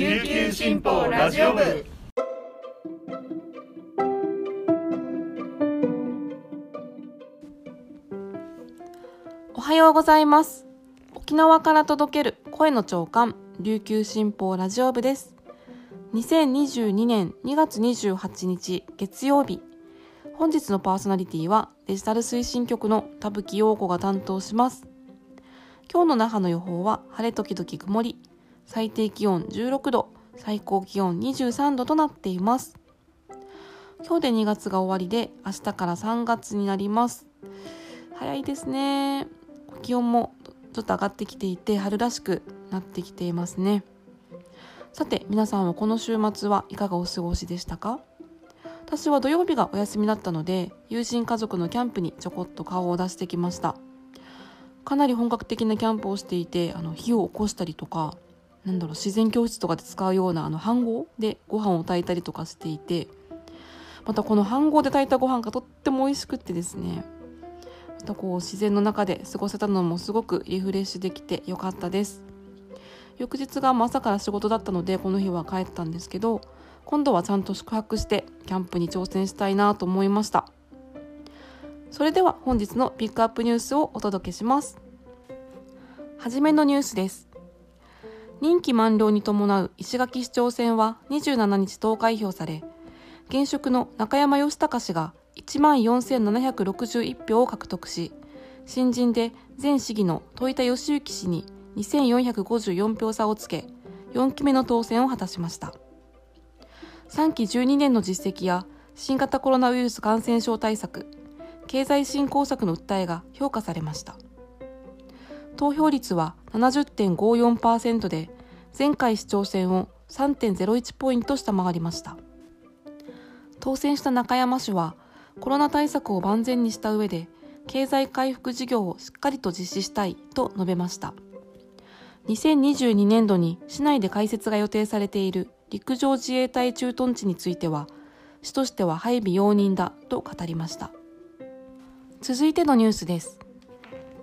琉球新報ラジオ部。おはようございます。沖縄から届ける声の長官琉球新報ラジオ部です。2022年2月28日月曜日。本日のパーソナリティはデジタル推進局の田吹陽子が担当します。今日の那覇の予報は晴れ時々曇り。最低気温16度最高気温23度となっています。今日で2月が終わりで明日から3月になります。早いですね。気温もちょっと上がってきていて春らしくなってきていますね。さて皆さんはこの週末はいかがお過ごしでしたか？私は土曜日がお休みだったので友人家族のキャンプにちょこっと顔を出してきました。かなり本格的なキャンプをしていてあの火を起こしたりとかなんだろう自然教室とかで使うようなあの飯盒でご飯を炊いたりとかしていてまたこの飯盒で炊いたご飯がとっても美味しくってですねまたこう自然の中で過ごせたのもすごくリフレッシュできてよかったです。翌日が朝から仕事だったのでこの日は帰ったんですけど今度はちゃんと宿泊してキャンプに挑戦したいなと思いました。それでは本日のピックアップニュースをお届けします。はじめのニュースです。任期満了に伴う石垣市長選は27日投開票され現職の中山義隆氏が1万4761票を獲得し新人で前市議の戸板義行氏に2454票差をつけ4期目の当選を果たしました。3期12年の実績や新型コロナウイルス感染症対策経済振興策の訴えが評価されました。投票率は70.54%で前回市長選を3.01ポイント下回りました。当選した中山氏はコロナ対策を万全にした上で経済回復事業をしっかりと実施したいと述べました。2022年度に市内で開設が予定されている陸上自衛隊駐屯地については市としては配備容認だと語りました。続いてのニュースです。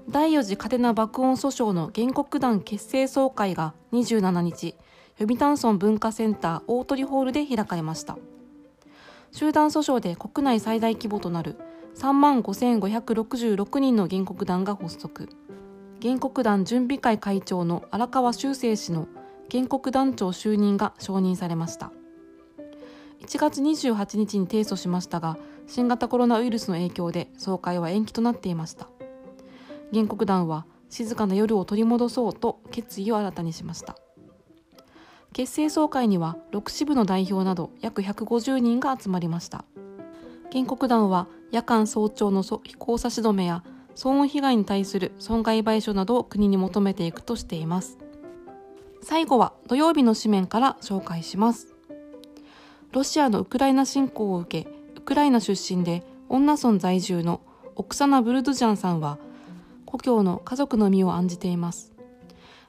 第4次嘉手納爆音訴訟の原告団結成総会が27日予備炭村文化センター大鳥ホールで開かれました。集団訴訟で国内最大規模となる3万5566人の原告団が発足。原告団準備会会長の荒川修正氏の原告団長就任が承認されました。1月28日に提訴しましたが新型コロナウイルスの影響で総会は延期となっていました。原告団は静かな夜を取り戻そうと決意を新たにしました。結成総会には6支部の代表など約150人が集まりました。原告団は夜間早朝の交差し止めや騒音被害に対する損害賠償などを国に求めていくとしています。最後は土曜日の紙面から紹介します。ロシアのウクライナ侵攻を受けウクライナ出身で女村在住のオクサナ・ブルドジャンさんは故郷の家族の身を案じています。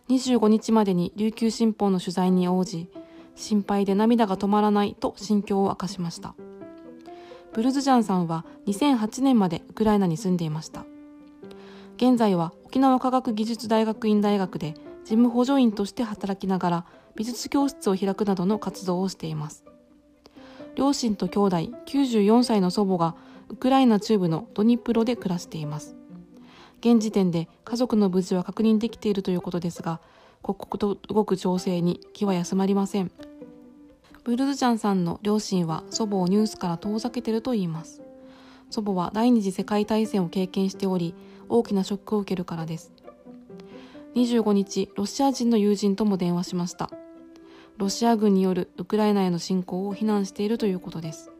25日までに琉球新報の取材に応じ心配で涙が止まらないと心境を明かしました。ブルズジャンさんは2008年までウクライナに住んでいました。現在は沖縄科学技術大学院大学で事務補助員として働きながら美術教室を開くなどの活動をしています。両親と兄弟94歳の祖母がウクライナ中部のドニプロで暮らしています。現時点で家族の無事は確認できているということですが刻々と動く情勢に気は休まりません。ブルズジャンさんの両親は祖母をニュースから遠ざけているといいます。祖母は第二次世界大戦を経験しており大きなショックを受けるからです。25日ロシア人の友人とも電話しました。ロシア軍によるウクライナへの侵攻を非難しているということです。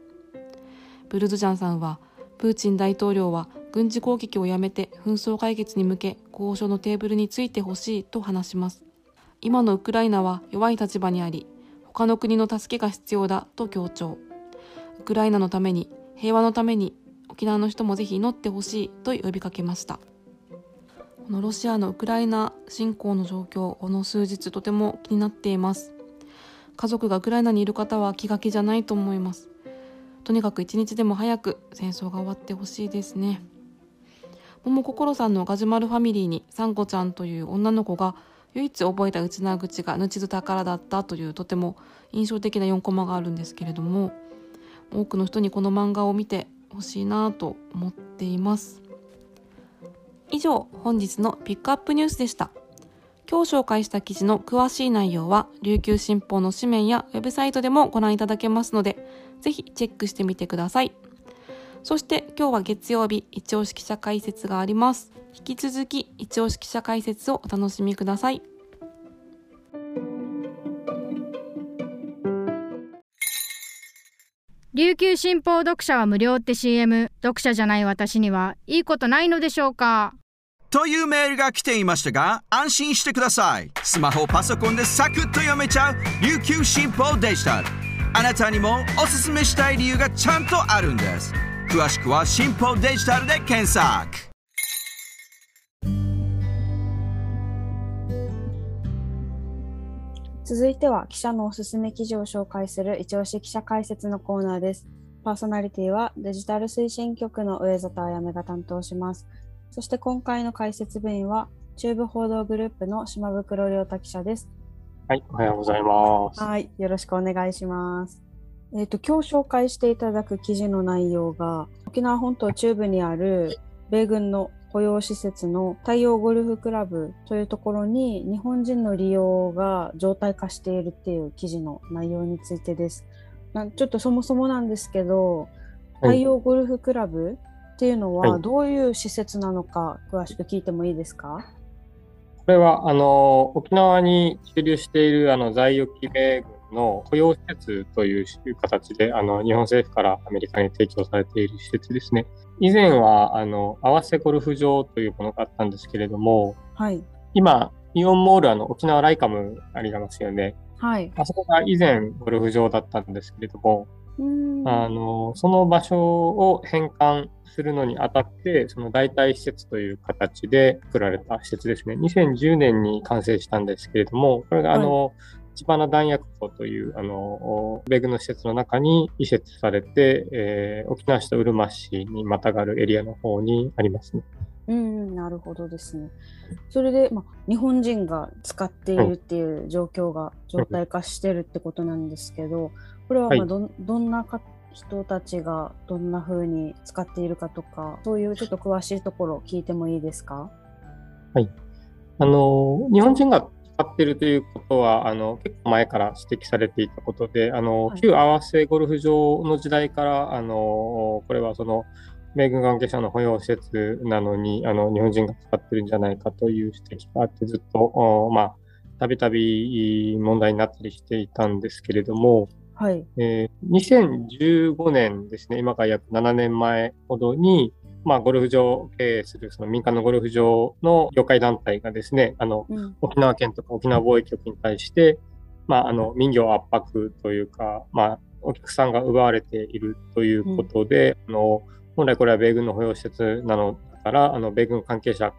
ブルズジャンさんはプーチン大統領は軍事攻撃をやめて紛争解決に向け交渉のテーブルについてほしいと話します。今のウクライナは弱い立場にあり他の国の助けが必要だと強調。ウクライナのために平和のために沖縄の人もぜひ祈ってほしいと呼びかけました。このロシアのウクライナ侵攻の状況この数日とても気になっています。家族がウクライナにいる方は気が気じゃないと思います。とにかく一日でも早く戦争が終わってほしいですね。桃心さんのガジュマルファミリーにサンコちゃんという女の子が唯一覚えた内縄口がぬちず宝だったというとても印象的な4コマがあるんですけれども多くの人にこの漫画を見てほしいなと思っています。以上本日のピックアップニュースでした。今日紹介した記事の詳しい内容は琉球新報の紙面やウェブサイトでもご覧いただけますのでぜひチェックしてみてください。そして今日は月曜日一押し記者解説があります。引き続き一押し記者解説をお楽しみください。琉球新報読者は無料って CM 読者じゃない私にはいいことないのでしょうか？というメールが来ていましたが安心してください。スマホパソコンでサクッと読めちゃう琉球新報デジタル。あなたにもおすすめしたい理由がちゃんとあるんです詳しくは新報デジタルで検索続いては記者のおすすめ記事を紹介する一押し記者解説のコーナーです。パーソナリティはデジタル推進局の上里あやめが担当します。そして今回の解説部員は中部報道グループの島袋亮太記者です。はい、おはようございます。はい、よろしくお願いします。えっ、ー、と今日紹介していただく記事の内容が沖縄本島中部にある米軍の雇用施設の太陽ゴルフクラブというところに日本人の利用が常態化しているっていう記事の内容についてです。ちょっとそもそもなんですけど太陽ゴルフクラブっていうのはどういう施設なのか詳しく聞いてもいいですか、これはあの沖縄に駐留しているあの在沖米軍の雇用施設という形であの日本政府からアメリカに提供されている施設ですね。以前はあの合わせゴルフ場というものがあったんですけれども、はい、今、イオンモールあの沖縄ライカムありますよね。はい、あそこが以前ゴルフ場だったんですけれども、あのその場所を返還するのにあたって、その代替施設という形で作られた施設ですね。2010年に完成したんですけれども、これがあの、はい千葉弾薬庫というあの米軍の施設の中に移設されて、えー、沖縄市とうるま市にまたがるエリアの方にありますね。うん、なるほどですね。それで、ま、日本人が使っているっていう状況が状態化してるってことなんですけど、これはまど,、どんなか人たちがどんな風に使っているかとか、そういうちょっと詳しいところ聞いてもいいですか？はい。あの、日本人がっているということはあの結構前から指摘されていたことで、あの、はい、旧合わせゴルフ場の時代からあのこれはその米軍関係者の保養施設なのにあの日本人が使ってるんじゃないかという指摘があってずっとまあたびたび問題になったりしていたんですけれども、はい。えー、2015年ですね今から約7年前ほどにまあ、ゴルフ場を経営するその民間のゴルフ場の業界団体がですね、あの、うん、沖縄県とか沖縄貿易局に対して、まあ、あの、民業圧迫というか、まあ、お客さんが奪われているということで、うん、あの、本来これは米軍の保養施設なのだから、あの、米軍関係者、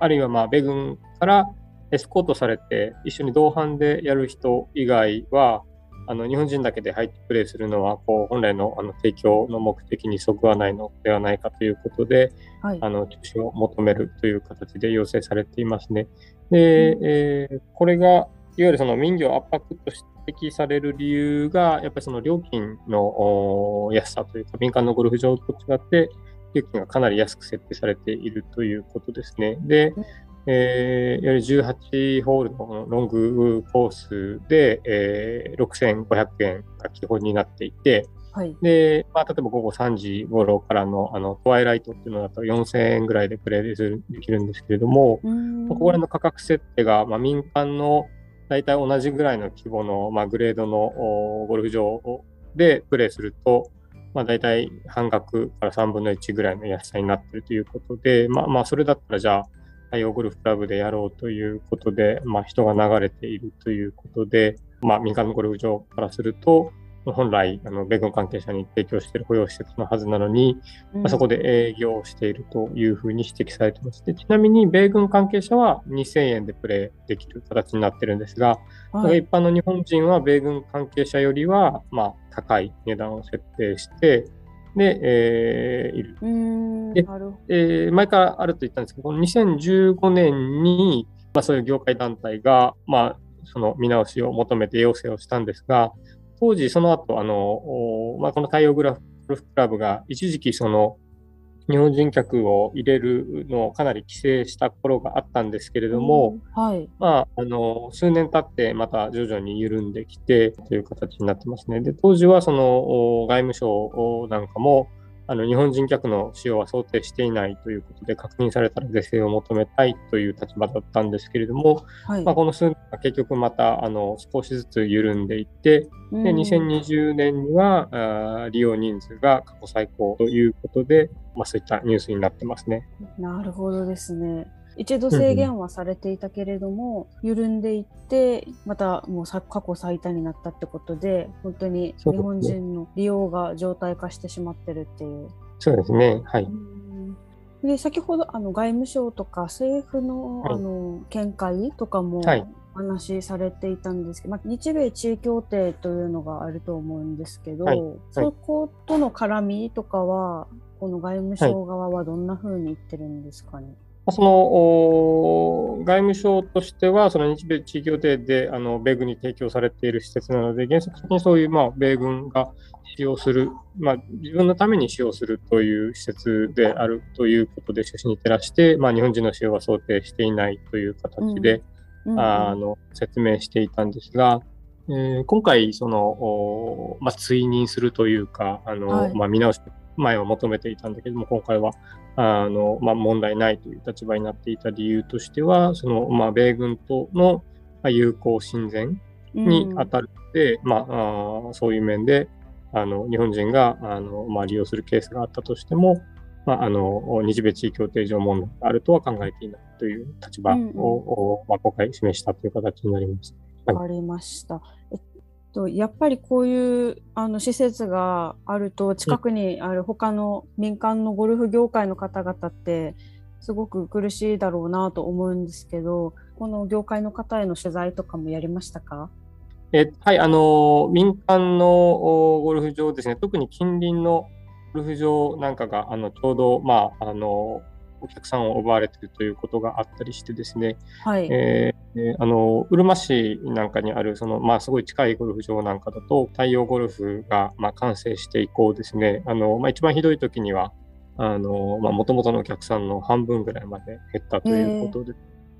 あるいはまあ、米軍からエスコートされて一緒に同伴でやる人以外は、あの日本人だけで入ってプレーするのはこう本来のあの提供の目的にそぐわないのではないかということで、はい、あの中止を求めるという形で要請されていますね。で、うん、えー、これがいわゆるその民業圧迫と指摘される理由が、やっぱりその料金の安さというか、民間のゴルフ場と違って、料金がかなり安く設定されているということですね。で、えー、より18ホールのロングコースで、えー、6500円が基本になっていて、はい、で、まあ、例えば午後3時頃からのあのトワイライトっていうのだと4000円ぐらいでプレイできるんですけれども、ここらの価格設定が、まあ、民間の大体同じぐらいの規模の、まあ、グレードのゴルフ場でプレイすると、まあ、大体半額から3分の1ぐらいの安さになっているということで、まあ、まあそれだったらじゃあ太陽ゴルフクラブでやろうということで、まあ、人が流れているということで、まあ、民間のゴルフ場からすると、本来、あの米軍関係者に提供している保養施設のはずなのに、あ、そこで営業しているというふうに指摘されています。でちなみに、米軍関係者は2000円でプレーできる形になっているんですが、はい、一般の日本人は米軍関係者よりは、まあ、高い値段を設定して、で、えー、いる。で、えー、前からあると言ったんですけど、この2015年にまあ、そういう業界団体が、まあ、その見直しを求めて要請をしたんですが、当時その後、あの、まあ、この太陽グラフクラブが一時期その日本人客を入れるのをかなり規制した頃があったんですけれども、うん、はい。まあ、あの、数年経ってまた徐々に緩んできてという形になってますね。で、当時はその外務省なんかも、あの日本人客の使用は想定していないということで確認されたら是正を求めたいという立場だったんですけれども、はい、まあ、この数年は結局またあの少しずつ緩んでいって、うん、で2020年にはあ利用人数が過去最高ということで、まあ、そういったニュースになってますね。なるほどですね。一度制限はされていたけれども、うん、緩んでいってまたもう過去最多になったってことで本当に日本人の利用が常態化してしまってるっていう。そうですね。はい、で先ほどあの外務省とか政府の,、あの見解とかも、はい。お話しされていたんですけど、まあ、日米地位協定というのがあると思うんですけど、はい。はい、そことの絡みとかはこの外務省側はどんなふうに言ってるんですかね？その外務省としては、その日米地域協定であの米軍に提供されている施設なので、原則的にそういう、まあ、米軍が使用する、まあ、自分のために使用するという施設であるということで趣旨に照らして、まあ、日本人の使用は想定していないという形で、うん、あの説明していたんですが、えー、今回その、まあ、追認するというか、あの、はい、まあ、見直し前は求めていたんだけども、今回はあの、まあ、問題ないという立場になっていた理由としては、そのまあ、米軍との友好親善に当たるので、うん、まあ、あそういう面であの日本人があの、まあ、利用するケースがあったとしても、まあ、あの日米地位協定上問題があるとは考えていないという立場を、うんうん、まあ、今回示したという形になります。わかりました。えっと、やっぱりこういうあの施設があると近くにある他の民間のゴルフ業界の方々ってすごく苦しいだろうなと思うんですけどこの業界の方への取材とかもやりましたか？えはい、あの民間のゴルフ場ですね、特に近隣のゴルフ場なんかがあのちょうど、まあ、あのお客さんを奪われているということがあったりしてですね、はい。えー、あのうるま市なんかにあるその、まあ、すごい近いゴルフ場なんかだと太陽ゴルフが、まあ、完成して以降ですね。あの、まあ、一番ひどい時にはもともとのお客さんの半分ぐらいまで減ったということで、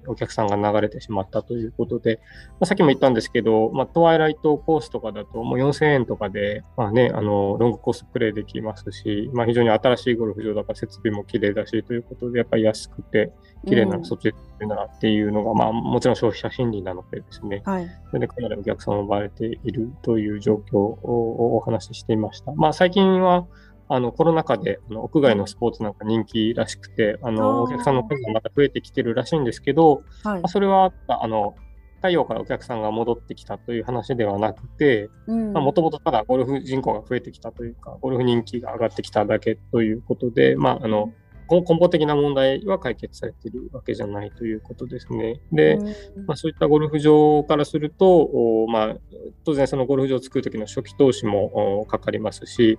お客さんが流れてしまったということで、まあ、さっきも言ったんですけど、まあ、トワイライトコースとかだともう4000円とかで、まあね、あのロングコースプレイできますし、まあ、非常に新しいゴルフ場だから設備も綺麗だしということで、やっぱり安くて綺麗なそっならっていうのが、うん、まあ、もちろん消費者心理なのでですね、はい、それでかなりお客さんを奪われているという状況をお話ししていました。まあ、最近はあのコロナ禍であの屋外のスポーツなんか人気らしくて、あのお客さんの数がまた増えてきてるらしいんですけど、はい、それはあの太陽からお客さんが戻ってきたという話ではなくて、もともとただゴルフ人口が増えてきたというか、ゴルフ人気が上がってきただけということで、まあ、あの根本的な問題は解決されているわけじゃないということですね。で、まあ、そういったゴルフ場からすると、まあ、当然そのゴルフ場を作る時の初期投資もかかりますし、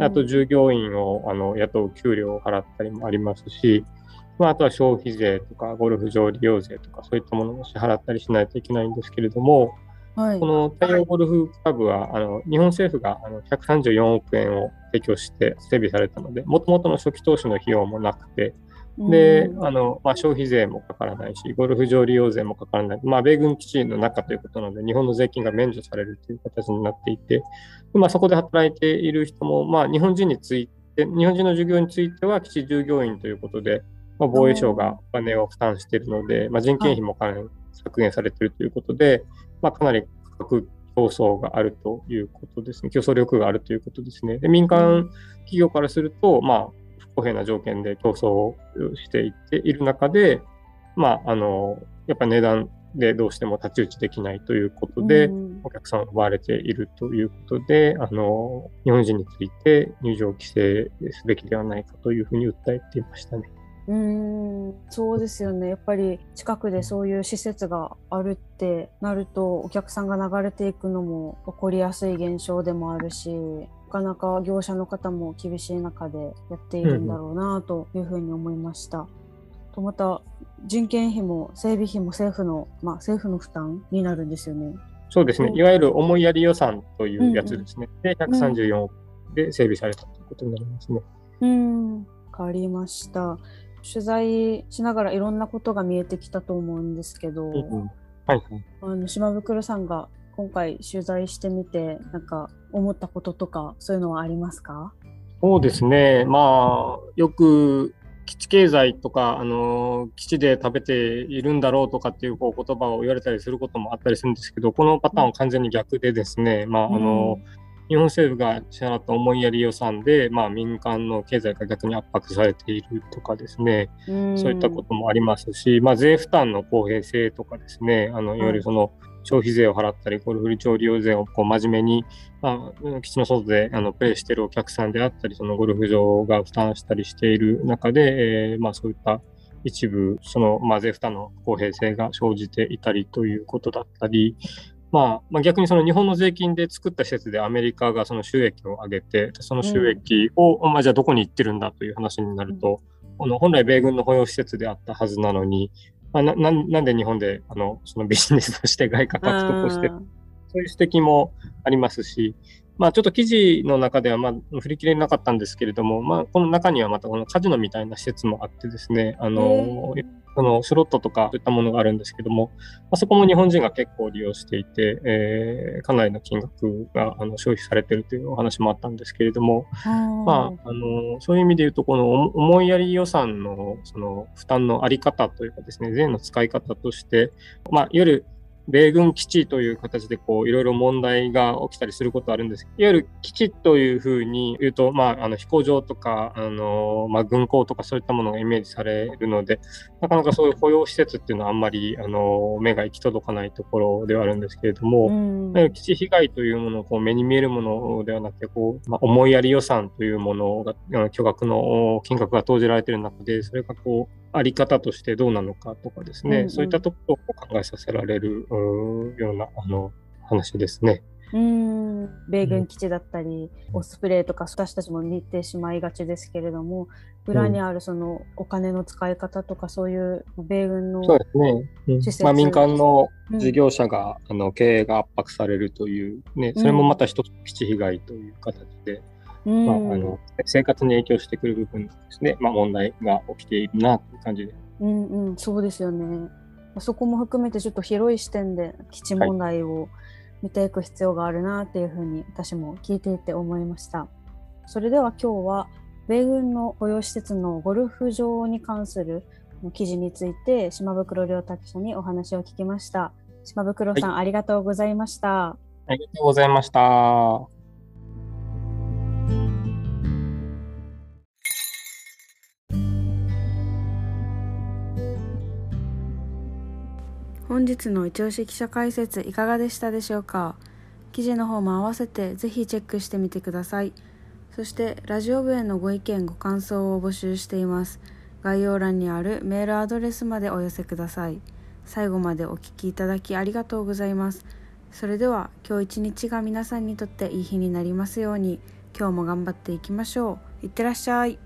あと従業員をあの雇う給料を払ったりもありますし、まあ、あとは消費税とかゴルフ場利用税とかそういったものを支払ったりしないといけないんですけれども、はい、この太陽ゴルフクラブはあの日本政府があの134億円を提供して整備されたので、もともとの初期投資の費用もなくて、で、あの、まあ、消費税もかからないし、ゴルフ場利用税もかからない。まあ、米軍基地の中ということなので、日本の税金が免除されるという形になっていて、まあ、そこで働いている人も、まあ、日本人について、日本人の従業員については基地従業員ということで、まあ、防衛省がお金を負担しているので、まあ、人件費もかなり削減されているということで、まあ、かなり価格競争があるということですね。競争力があるということですね。で民間企業からすると、まあ、不公平な条件で競争をしていっている中で、まあ、あの、やっぱ値段でどうしても太刀打ちできないということで、お客さんを奪われているということで、あの、日本人について入場規制すべきではないかというふうに訴えていましたね。うんそうですよねやっぱり近くでそういう施設があるってなるとお客さんが流れていくのも起こりやすい現象でもあるしなかなか業者の方も厳しい中でやっているんだろうなというふうに思いました。とまた人件費も整備費も政府の、まあ、政府の負担になるんですよね。そうですね、いわゆる思いやり予算というやつですね。うんうん、で、134億で整備されたということになりますね。うん、わかりました。取材しながらいろんなことが見えてきたと思うんですけど、うんうん、はい、あの島袋さんが今回取材してみてなんか思ったこととかそういうのはありますか？そうですね。まあよく基地経済とか、あの基地で食べているんだろうとかっていうこう言葉を言われたりすることもあったりするんですけど、このパターンは完全に逆でですね、まああの、日本政府が支払った思いやり予算で、まあ、民間の経済が逆に圧迫されているとかですね、そういったこともありますし、まあ、税負担の公平性とかですね、あのい。わゆるその、消費税を払ったり、ゴルフ利用税をこう真面目に、まあ、基地の外であのプレイしているお客さんであったり、そのゴルフ場が負担したりしている中で、えー、まあ、そういった一部、その、まあ、税負担の公平性が生じていたりということだったり、まあ、まあ、逆にその日本の税金で作った施設でアメリカがその収益を上げて、その収益を、うん、まあ、じゃあどこに行ってるんだという話になると、うん、の本来米軍の保養施設であったはずなのに、まあ、ななんで日本であのそのビジネスとして外貨獲得をして、そういう指摘もありますし、まあ、ちょっと記事の中では、まあ、振り切れなかったんですけれども、まあ、この中にはまたこのカジノみたいな施設もあってですね、あの、そのスロットとかそういったものがあるんですけども、まあ、そこも日本人が結構利用していて、えー、かなりの金額があの消費されているというお話もあったんですけれども、まあ、あのそういう意味で言うと、この思いやり予算のその負担のあり方というかですね、税の使い方として、まあ、いわゆる米軍基地という形でこういろいろ問題が起きたりすることあるんですいわゆる基地というふうに言うと、まあ、あの飛行場とかあの、まあ、軍港とかそういったものがイメージされるのでなかなかそういう保養施設っていうのはあんまりあの目が行き届かないところではあるんですけれども、うん、基地被害というものをこう目に見えるものではなくてこう、まあ、思いやり予算というものが巨額の金額が投じられている中でそれがこうあり方としてどうなのかとかですね、うんうん、そういったところを考えさせられるようなあの話ですね。うん。米軍基地だったり、うん、オスプレイとか私たちも見てしまいがちですけれども裏にあるそのお金の使い方とかそういう米軍のそうですね、うん、まあ、民間の事業者が、うん、あの経営が圧迫されるという、ね、それもまた一つ基地被害という形で、まあ、あの生活に影響してくる部分ですね、まあ、問題が起きているなという感じで。うんうん、そうですよね。そこも含めてちょっと広い視点で基地問題を見ていく必要があるなっていうふうに私も聞いていて思いました。それでは今日は米軍の保養施設のゴルフ場に関する記事について島袋亮太記者にお話を聞きました。島袋さん、はい、ありがとうございました。ありがとうございました。本日の一押し記者解説いかがでしたでしょうか？記事の方も合わせてぜひチェックしてみてください。そしてラジオ部へのご意見ご感想を募集しています。概要欄にあるメールアドレスまでお寄せください。最後までお聴きいただきありがとうございます。それでは今日一日が皆さんにとっていい日になりますように今日も頑張っていきましょう。いってらっしゃい。